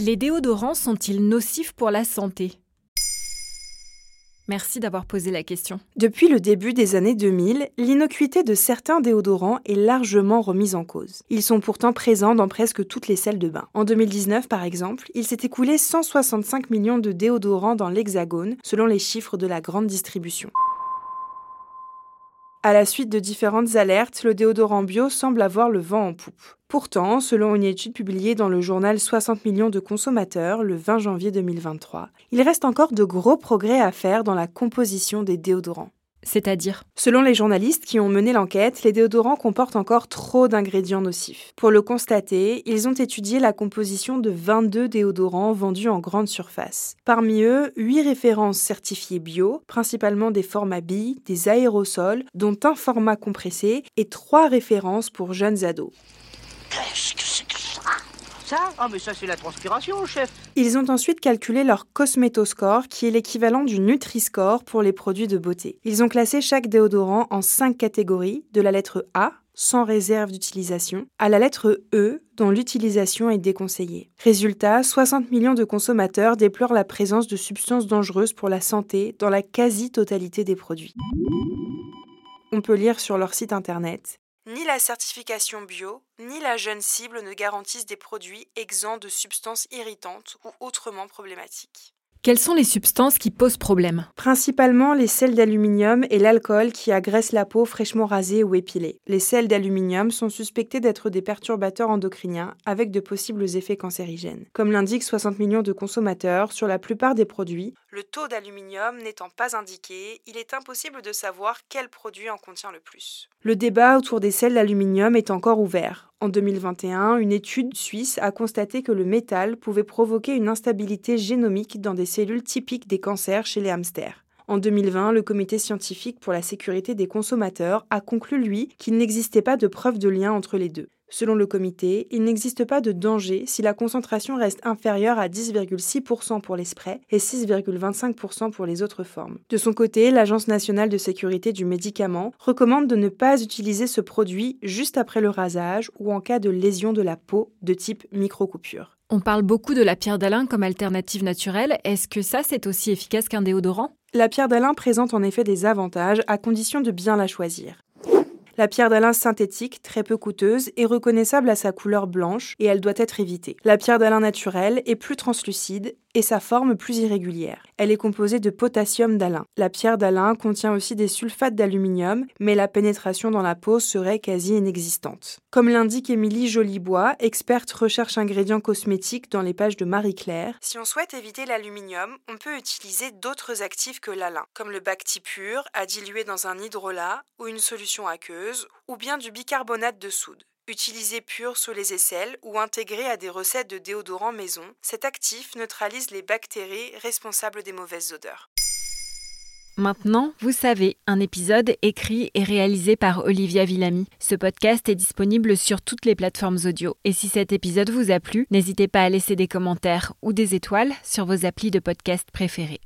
Les déodorants sont-ils nocifs pour la santé? Merci d'avoir posé la question. Depuis le début des années 2000, l'innocuité de certains déodorants est largement remise en cause. Ils sont pourtant présents dans presque toutes les salles de bain. En 2019, par exemple, il s'est écoulé 165 millions de déodorants dans l'Hexagone, selon les chiffres de la grande distribution. À la suite de différentes alertes, le déodorant bio semble avoir le vent en poupe. Pourtant, selon une étude publiée dans le journal 60 millions de consommateurs le 20 janvier 2023, il reste encore de gros progrès à faire dans la composition des déodorants. C'est-à-dire Selon les journalistes qui ont mené l'enquête, les déodorants comportent encore trop d'ingrédients nocifs. Pour le constater, ils ont étudié la composition de 22 déodorants vendus en grande surface. Parmi eux, 8 références certifiées bio, principalement des formats billes, des aérosols, dont un format compressé, et 3 références pour jeunes ados. Qu'est-ce que c'est que Ah, mais ça, c'est la transpiration, chef. Ils ont ensuite calculé leur Cosmetoscore, qui est l'équivalent du Nutri-Score pour les produits de beauté. Ils ont classé chaque déodorant en 5 catégories, de la lettre A, sans réserve d'utilisation, à la lettre E, dont l'utilisation est déconseillée. Résultat, 60 millions de consommateurs déplorent la présence de substances dangereuses pour la santé dans la quasi-totalité des produits. On peut lire sur leur site internet ni la certification bio, ni la jeune cible ne garantissent des produits exempts de substances irritantes ou autrement problématiques. Quelles sont les substances qui posent problème Principalement les sels d'aluminium et l'alcool qui agressent la peau fraîchement rasée ou épilée. Les sels d'aluminium sont suspectés d'être des perturbateurs endocriniens avec de possibles effets cancérigènes. Comme l'indiquent 60 millions de consommateurs, sur la plupart des produits, le taux d'aluminium n'étant pas indiqué, il est impossible de savoir quel produit en contient le plus. Le débat autour des sels d'aluminium est encore ouvert. En 2021, une étude suisse a constaté que le métal pouvait provoquer une instabilité génomique dans des cellules typiques des cancers chez les hamsters. En 2020, le Comité scientifique pour la sécurité des consommateurs a conclu, lui, qu'il n'existait pas de preuve de lien entre les deux. Selon le comité, il n'existe pas de danger si la concentration reste inférieure à 10,6% pour les sprays et 6,25% pour les autres formes. De son côté, l'Agence nationale de sécurité du médicament recommande de ne pas utiliser ce produit juste après le rasage ou en cas de lésion de la peau de type microcoupure. On parle beaucoup de la pierre d'Alain comme alternative naturelle. Est-ce que ça, c'est aussi efficace qu'un déodorant? La pierre d'Alain présente en effet des avantages à condition de bien la choisir. La pierre d'Alain synthétique, très peu coûteuse, est reconnaissable à sa couleur blanche et elle doit être évitée. La pierre d'Alain naturelle est plus translucide et sa forme plus irrégulière. Elle est composée de potassium d'Alain. La pierre d'Alain contient aussi des sulfates d'aluminium, mais la pénétration dans la peau serait quasi inexistante. Comme l'indique Émilie Jolibois, experte recherche ingrédients cosmétiques dans les pages de Marie-Claire, si on souhaite éviter l'aluminium, on peut utiliser d'autres actifs que l'Alain, comme le Bacti pur à diluer dans un hydrolat ou une solution aqueuse, ou bien du bicarbonate de soude. Utilisé pur sous les aisselles ou intégré à des recettes de déodorant maison, cet actif neutralise les bactéries responsables des mauvaises odeurs. Maintenant, vous savez, un épisode écrit et réalisé par Olivia Villamy. Ce podcast est disponible sur toutes les plateformes audio. Et si cet épisode vous a plu, n'hésitez pas à laisser des commentaires ou des étoiles sur vos applis de podcast préférés.